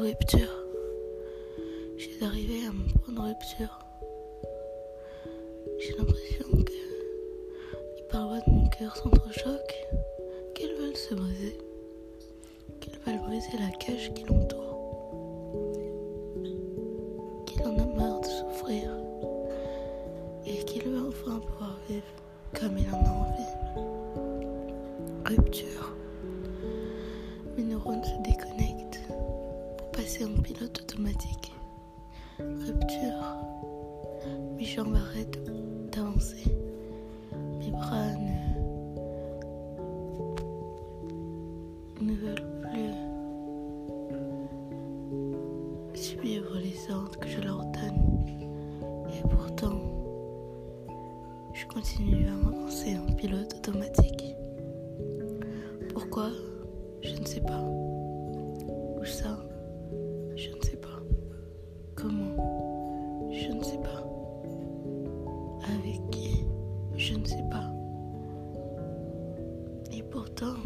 rupture. J'ai arrivé à mon point de rupture. J'ai l'impression que les parois de mon cœur s'entrechoquent, qu'elles veulent se briser, qu'elles veulent briser la cage qui l'entoure, qu'il en a marre de souffrir et qu'il veut enfin pouvoir vivre comme il en a envie. Rupture. Mes neurones se déconnectent passer en pilote automatique. Rupture. Mes jambes arrêtent d'avancer. Mes bras ne, ne veulent plus suivre les ordres que je leur donne. Et pourtant, je continue à m'avancer en pilote automatique. Pourquoi? Je ne sais pas. Où ça? Avec qui Je ne sais pas. Et pourtant,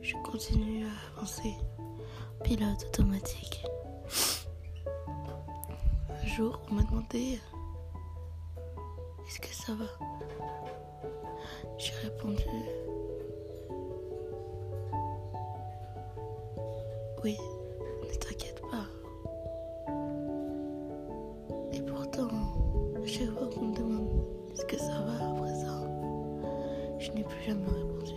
je continue à avancer. Pilote automatique. Un jour, on m'a demandé Est-ce que ça va? J'ai répondu Oui, chaque fois qu'on me demande est-ce que ça va après ça, je n'ai plus jamais répondu.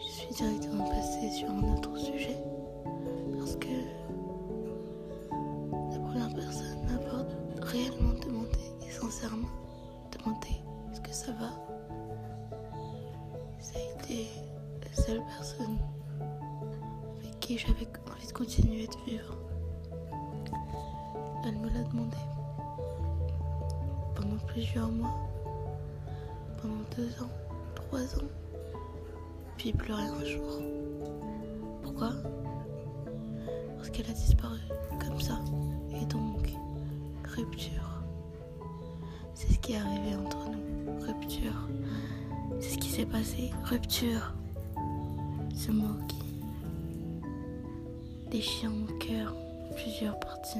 Je suis directement passée sur un autre sujet. Parce que la première personne m'a réellement demandé, et sincèrement demandé est-ce que ça va. Ça a été la seule personne avec qui j'avais envie de continuer de vivre. Elle me l'a demandé plusieurs mois, pendant deux ans, trois ans, puis plus rien un jour. Pourquoi? Parce qu'elle a disparu comme ça, et donc rupture. C'est ce qui est arrivé entre nous, rupture. C'est ce qui s'est passé, rupture. Ce mot qui déchire mon cœur en plusieurs parties.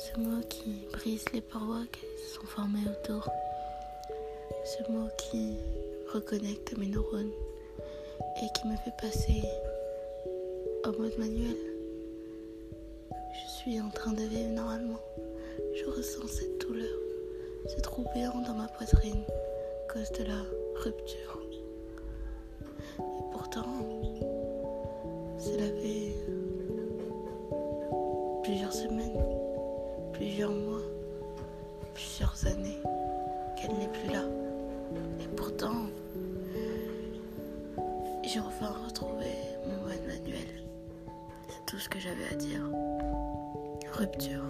Ce mot qui brise les parois qui se sont formées autour. Ce mot qui reconnecte mes neurones et qui me fait passer au mode manuel. Je suis en train de vivre normalement. Je ressens cette douleur, ce trou béant dans ma poitrine cause de la rupture. Plusieurs mois, plusieurs années qu'elle n'est plus là. Et pourtant, j'ai enfin retrouvé mon mode manuel. C'est tout ce que j'avais à dire. Rupture.